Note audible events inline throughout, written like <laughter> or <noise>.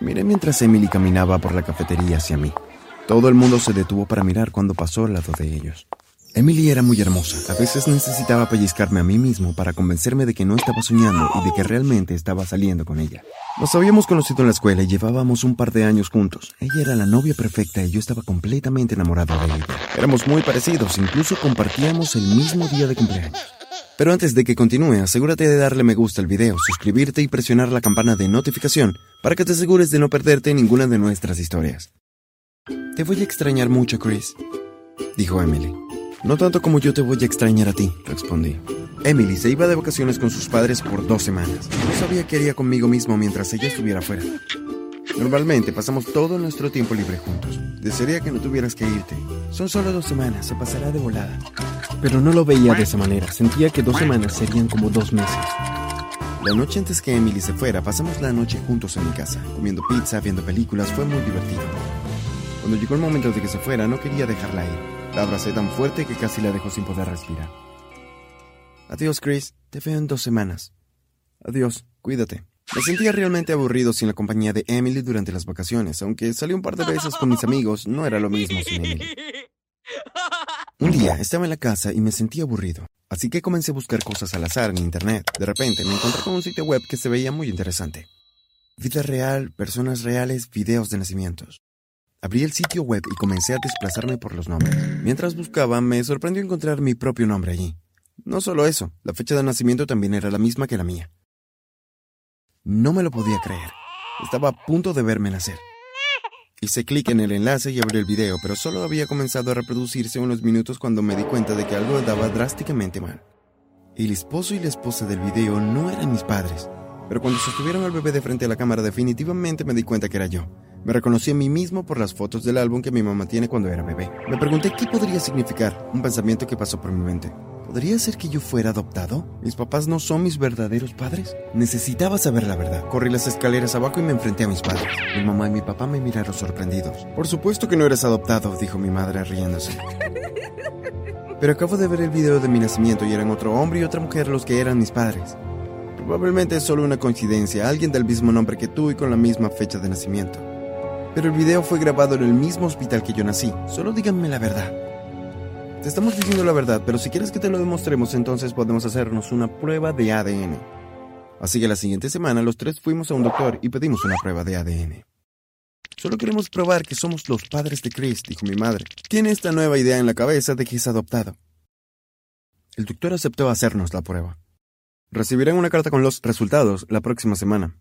Miré mientras Emily caminaba por la cafetería hacia mí. Todo el mundo se detuvo para mirar cuando pasó al lado de ellos. Emily era muy hermosa. A veces necesitaba pellizcarme a mí mismo para convencerme de que no estaba soñando y de que realmente estaba saliendo con ella. Nos habíamos conocido en la escuela y llevábamos un par de años juntos. Ella era la novia perfecta y yo estaba completamente enamorado de ella. Éramos muy parecidos, incluso compartíamos el mismo día de cumpleaños. Pero antes de que continúe, asegúrate de darle me gusta al video, suscribirte y presionar la campana de notificación para que te asegures de no perderte ninguna de nuestras historias. Te voy a extrañar mucho, Chris, dijo Emily. No tanto como yo te voy a extrañar a ti, respondí. Emily se iba de vacaciones con sus padres por dos semanas. No sabía qué haría conmigo mismo mientras ella estuviera fuera. Normalmente pasamos todo nuestro tiempo libre juntos. Desearía que no tuvieras que irte. Son solo dos semanas, se pasará de volada. Pero no lo veía de esa manera. Sentía que dos semanas serían como dos meses. La noche antes que Emily se fuera, pasamos la noche juntos en mi casa, comiendo pizza, viendo películas. Fue muy divertido. Cuando llegó el momento de que se fuera, no quería dejarla ir. La abracé tan fuerte que casi la dejó sin poder respirar. Adiós, Chris. Te veo en dos semanas. Adiós. Cuídate. Me sentía realmente aburrido sin la compañía de Emily durante las vacaciones, aunque salí un par de veces con mis amigos, no era lo mismo sin Emily. <laughs> Un día estaba en la casa y me sentí aburrido, así que comencé a buscar cosas al azar en internet. De repente me encontré con un sitio web que se veía muy interesante. Vida real, personas reales, videos de nacimientos. Abrí el sitio web y comencé a desplazarme por los nombres. Mientras buscaba, me sorprendió encontrar mi propio nombre allí. No solo eso, la fecha de nacimiento también era la misma que la mía. No me lo podía creer. Estaba a punto de verme nacer. Hice clic en el enlace y abrí el video, pero solo había comenzado a reproducirse unos minutos cuando me di cuenta de que algo andaba drásticamente mal. El esposo y la esposa del video no eran mis padres, pero cuando sostuvieron al bebé de frente a la cámara definitivamente me di cuenta que era yo. Me reconocí a mí mismo por las fotos del álbum que mi mamá tiene cuando era bebé. Me pregunté qué podría significar, un pensamiento que pasó por mi mente. ¿Podría ser que yo fuera adoptado? ¿Mis papás no son mis verdaderos padres? Necesitaba saber la verdad. Corrí las escaleras abajo y me enfrenté a mis padres. Mi mamá y mi papá me miraron sorprendidos. Por supuesto que no eres adoptado, dijo mi madre riéndose. <laughs> Pero acabo de ver el video de mi nacimiento y eran otro hombre y otra mujer los que eran mis padres. Probablemente es solo una coincidencia, alguien del mismo nombre que tú y con la misma fecha de nacimiento. Pero el video fue grabado en el mismo hospital que yo nací. Solo díganme la verdad. Te estamos diciendo la verdad, pero si quieres que te lo demostremos, entonces podemos hacernos una prueba de ADN. Así que la siguiente semana los tres fuimos a un doctor y pedimos una prueba de ADN. Solo queremos probar que somos los padres de Chris, dijo mi madre. Tiene esta nueva idea en la cabeza de que es adoptado. El doctor aceptó hacernos la prueba. Recibirán una carta con los resultados la próxima semana.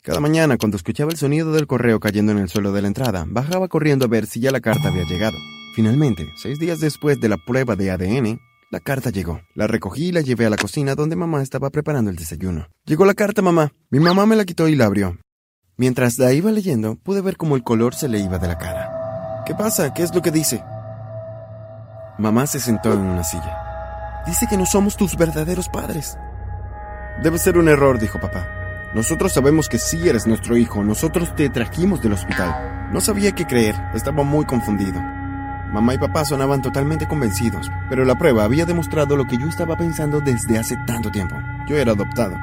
Cada mañana, cuando escuchaba el sonido del correo cayendo en el suelo de la entrada, bajaba corriendo a ver si ya la carta había llegado. Finalmente, seis días después de la prueba de ADN, la carta llegó. La recogí y la llevé a la cocina donde mamá estaba preparando el desayuno. Llegó la carta, mamá. Mi mamá me la quitó y la abrió. Mientras la iba leyendo, pude ver cómo el color se le iba de la cara. ¿Qué pasa? ¿Qué es lo que dice? Mamá se sentó en una silla. Dice que no somos tus verdaderos padres. Debe ser un error, dijo papá. Nosotros sabemos que sí eres nuestro hijo. Nosotros te trajimos del hospital. No sabía qué creer. Estaba muy confundido. Mamá y papá sonaban totalmente convencidos, pero la prueba había demostrado lo que yo estaba pensando desde hace tanto tiempo. Yo era adoptado.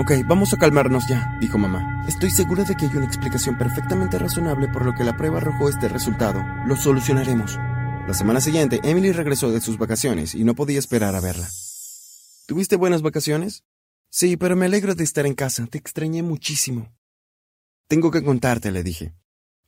Ok, vamos a calmarnos ya, dijo mamá. Estoy segura de que hay una explicación perfectamente razonable por lo que la prueba arrojó este resultado. Lo solucionaremos. La semana siguiente, Emily regresó de sus vacaciones y no podía esperar a verla. ¿Tuviste buenas vacaciones? Sí, pero me alegro de estar en casa. Te extrañé muchísimo. Tengo que contarte, le dije.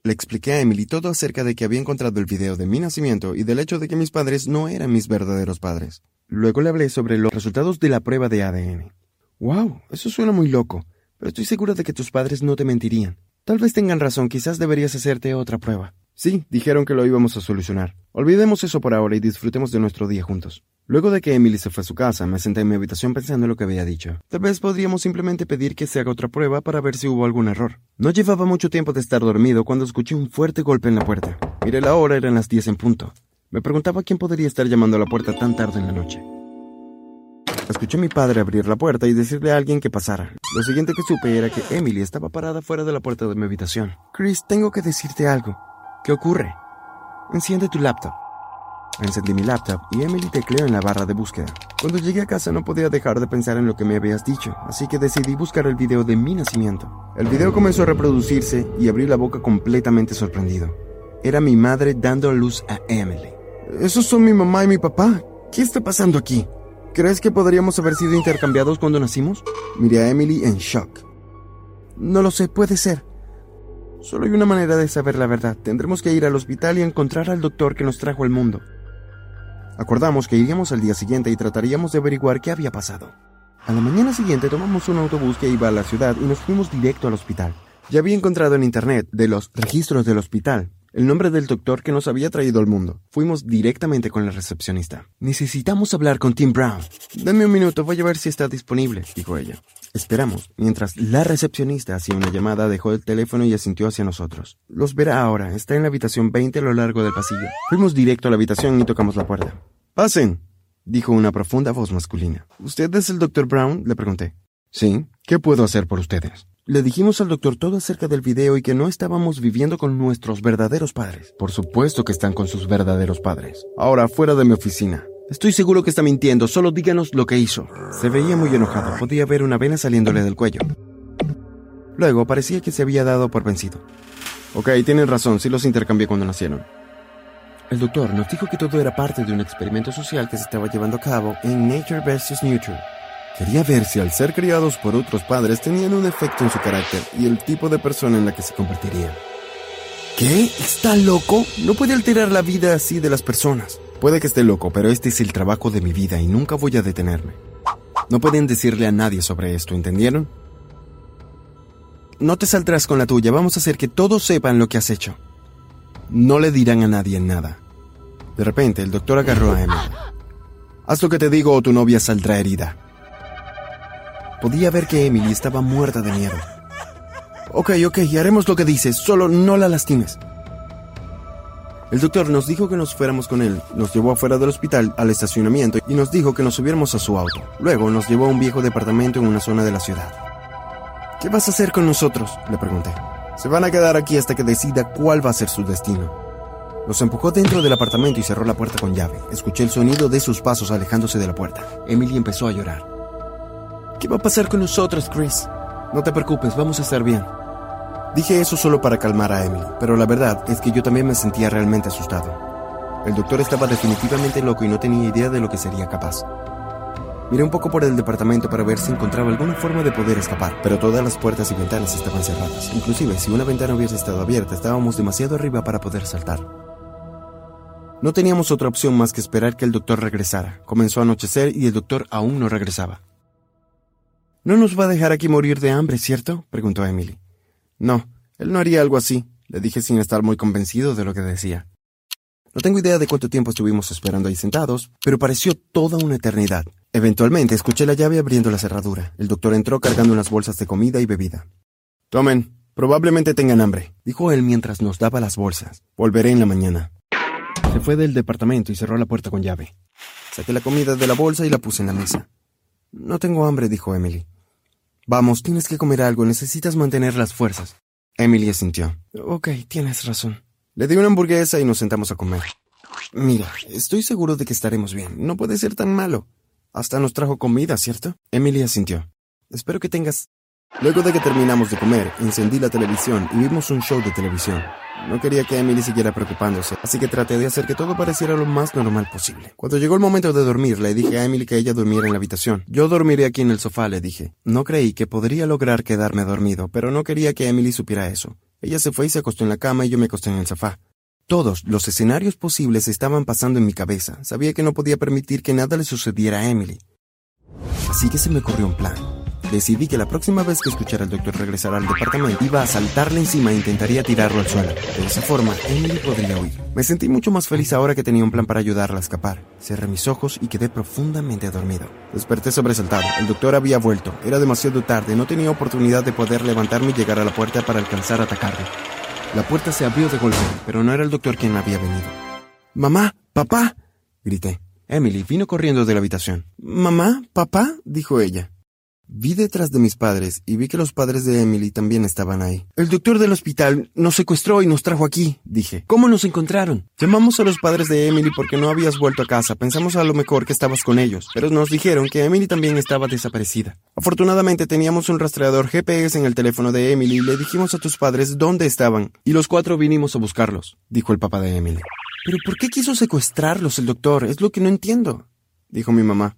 Le expliqué a Emily todo acerca de que había encontrado el video de mi nacimiento y del hecho de que mis padres no eran mis verdaderos padres. Luego le hablé sobre los resultados de la prueba de ADN. Wow, eso suena muy loco, pero estoy seguro de que tus padres no te mentirían. Tal vez tengan razón, quizás deberías hacerte otra prueba. Sí, dijeron que lo íbamos a solucionar. Olvidemos eso por ahora y disfrutemos de nuestro día juntos. Luego de que Emily se fue a su casa, me senté en mi habitación pensando en lo que había dicho. Tal vez podríamos simplemente pedir que se haga otra prueba para ver si hubo algún error. No llevaba mucho tiempo de estar dormido cuando escuché un fuerte golpe en la puerta. Miré la hora, eran las 10 en punto. Me preguntaba quién podría estar llamando a la puerta tan tarde en la noche. Escuché a mi padre abrir la puerta y decirle a alguien que pasara. Lo siguiente que supe era que Emily estaba parada fuera de la puerta de mi habitación. Chris, tengo que decirte algo. ¿Qué ocurre? Enciende tu laptop. Encendí mi laptop y Emily tecleó en la barra de búsqueda. Cuando llegué a casa no podía dejar de pensar en lo que me habías dicho, así que decidí buscar el video de mi nacimiento. El video comenzó a reproducirse y abrí la boca completamente sorprendido. Era mi madre dando a luz a Emily. Esos son mi mamá y mi papá. ¿Qué está pasando aquí? ¿Crees que podríamos haber sido intercambiados cuando nacimos? Miré a Emily en shock. No lo sé, puede ser. Solo hay una manera de saber la verdad. Tendremos que ir al hospital y encontrar al doctor que nos trajo al mundo. Acordamos que iríamos al día siguiente y trataríamos de averiguar qué había pasado. A la mañana siguiente tomamos un autobús que iba a la ciudad y nos fuimos directo al hospital. Ya había encontrado en internet, de los registros del hospital, el nombre del doctor que nos había traído al mundo. Fuimos directamente con la recepcionista. Necesitamos hablar con Tim Brown. Dame un minuto, voy a ver si está disponible, dijo ella. Esperamos, mientras la recepcionista hacía una llamada, dejó el teléfono y asintió hacia nosotros. Los verá ahora, está en la habitación 20 a lo largo del pasillo. Fuimos directo a la habitación y tocamos la puerta. Pasen, dijo una profunda voz masculina. ¿Usted es el doctor Brown? le pregunté. Sí, ¿qué puedo hacer por ustedes? Le dijimos al doctor todo acerca del video y que no estábamos viviendo con nuestros verdaderos padres. Por supuesto que están con sus verdaderos padres. Ahora, fuera de mi oficina. Estoy seguro que está mintiendo, solo díganos lo que hizo. Se veía muy enojado, podía ver una vena saliéndole del cuello. Luego parecía que se había dado por vencido. Ok, tienen razón, sí los intercambié cuando nacieron. El doctor nos dijo que todo era parte de un experimento social que se estaba llevando a cabo en Nature vs. Nurture. Quería ver si al ser criados por otros padres tenían un efecto en su carácter y el tipo de persona en la que se convertirían. ¿Qué? ¿Está loco? No puede alterar la vida así de las personas. Puede que esté loco, pero este es el trabajo de mi vida y nunca voy a detenerme. No pueden decirle a nadie sobre esto, ¿entendieron? No te saldrás con la tuya, vamos a hacer que todos sepan lo que has hecho. No le dirán a nadie nada. De repente, el doctor agarró a Emily. Haz lo que te digo o tu novia saldrá herida. Podía ver que Emily estaba muerta de miedo. Ok, ok, haremos lo que dices, solo no la lastimes. El doctor nos dijo que nos fuéramos con él, nos llevó afuera del hospital al estacionamiento y nos dijo que nos subiéramos a su auto. Luego nos llevó a un viejo departamento en una zona de la ciudad. ¿Qué vas a hacer con nosotros? le pregunté. Se van a quedar aquí hasta que decida cuál va a ser su destino. Nos empujó dentro del apartamento y cerró la puerta con llave. Escuché el sonido de sus pasos alejándose de la puerta. Emily empezó a llorar. ¿Qué va a pasar con nosotros, Chris? No te preocupes, vamos a estar bien. Dije eso solo para calmar a Emily, pero la verdad es que yo también me sentía realmente asustado. El doctor estaba definitivamente loco y no tenía idea de lo que sería capaz. Miré un poco por el departamento para ver si encontraba alguna forma de poder escapar, pero todas las puertas y ventanas estaban cerradas. Inclusive, si una ventana hubiese estado abierta, estábamos demasiado arriba para poder saltar. No teníamos otra opción más que esperar que el doctor regresara. Comenzó a anochecer y el doctor aún no regresaba. ¿No nos va a dejar aquí morir de hambre, cierto? preguntó Emily. No, él no haría algo así, le dije sin estar muy convencido de lo que decía. No tengo idea de cuánto tiempo estuvimos esperando ahí sentados, pero pareció toda una eternidad. Eventualmente escuché la llave abriendo la cerradura. El doctor entró cargando unas bolsas de comida y bebida. Tomen, probablemente tengan hambre, dijo él mientras nos daba las bolsas. Volveré en la mañana. Se fue del departamento y cerró la puerta con llave. Saqué la comida de la bolsa y la puse en la mesa. No tengo hambre, dijo Emily. Vamos, tienes que comer algo, necesitas mantener las fuerzas. Emily asintió. Ok, tienes razón. Le di una hamburguesa y nos sentamos a comer. Mira, estoy seguro de que estaremos bien. No puede ser tan malo. Hasta nos trajo comida, ¿cierto? Emily asintió. Espero que tengas... Luego de que terminamos de comer, encendí la televisión y vimos un show de televisión. No quería que Emily siguiera preocupándose, así que traté de hacer que todo pareciera lo más normal posible. Cuando llegó el momento de dormir, le dije a Emily que ella durmiera en la habitación. Yo dormiré aquí en el sofá, le dije. No creí que podría lograr quedarme dormido, pero no quería que Emily supiera eso. Ella se fue y se acostó en la cama y yo me acosté en el sofá. Todos los escenarios posibles estaban pasando en mi cabeza. Sabía que no podía permitir que nada le sucediera a Emily. Así que se me ocurrió un plan. Decidí que la próxima vez que escuchara al doctor regresar al departamento iba a saltarle encima e intentaría tirarlo al suelo. De esa forma, Emily podría huir. Me sentí mucho más feliz ahora que tenía un plan para ayudarla a escapar. Cerré mis ojos y quedé profundamente dormido. Desperté sobresaltado. El doctor había vuelto. Era demasiado tarde. No tenía oportunidad de poder levantarme y llegar a la puerta para alcanzar a atacarlo. La puerta se abrió de golpe, pero no era el doctor quien había venido. Mamá, papá, grité. Emily vino corriendo de la habitación. Mamá, papá, dijo ella. Vi detrás de mis padres y vi que los padres de Emily también estaban ahí. El doctor del hospital nos secuestró y nos trajo aquí, dije. ¿Cómo nos encontraron? Llamamos a los padres de Emily porque no habías vuelto a casa. Pensamos a lo mejor que estabas con ellos, pero nos dijeron que Emily también estaba desaparecida. Afortunadamente teníamos un rastreador GPS en el teléfono de Emily y le dijimos a tus padres dónde estaban, y los cuatro vinimos a buscarlos, dijo el papá de Emily. ¿Pero por qué quiso secuestrarlos el doctor? Es lo que no entiendo, dijo mi mamá.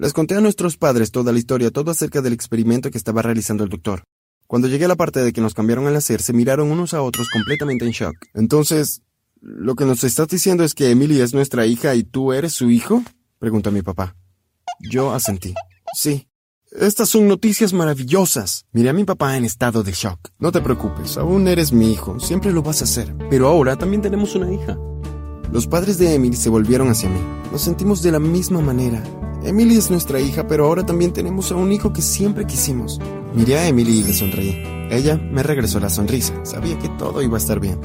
Les conté a nuestros padres toda la historia, todo acerca del experimento que estaba realizando el doctor. Cuando llegué a la parte de que nos cambiaron al hacer, se miraron unos a otros completamente en shock. Entonces, ¿lo que nos estás diciendo es que Emily es nuestra hija y tú eres su hijo? preguntó mi papá. Yo asentí. Sí. Estas son noticias maravillosas. Miré a mi papá en estado de shock. No te preocupes, aún eres mi hijo, siempre lo vas a hacer. Pero ahora también tenemos una hija. Los padres de Emily se volvieron hacia mí. Nos sentimos de la misma manera. Emily es nuestra hija, pero ahora también tenemos a un hijo que siempre quisimos. Miré a Emily y le sonreí. Ella me regresó la sonrisa. Sabía que todo iba a estar bien.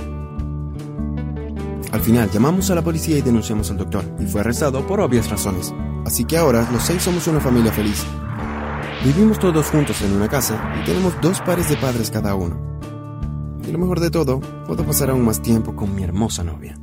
Al final llamamos a la policía y denunciamos al doctor, y fue arrestado por obvias razones. Así que ahora los seis somos una familia feliz. Vivimos todos juntos en una casa y tenemos dos pares de padres cada uno. Y lo mejor de todo, puedo pasar aún más tiempo con mi hermosa novia.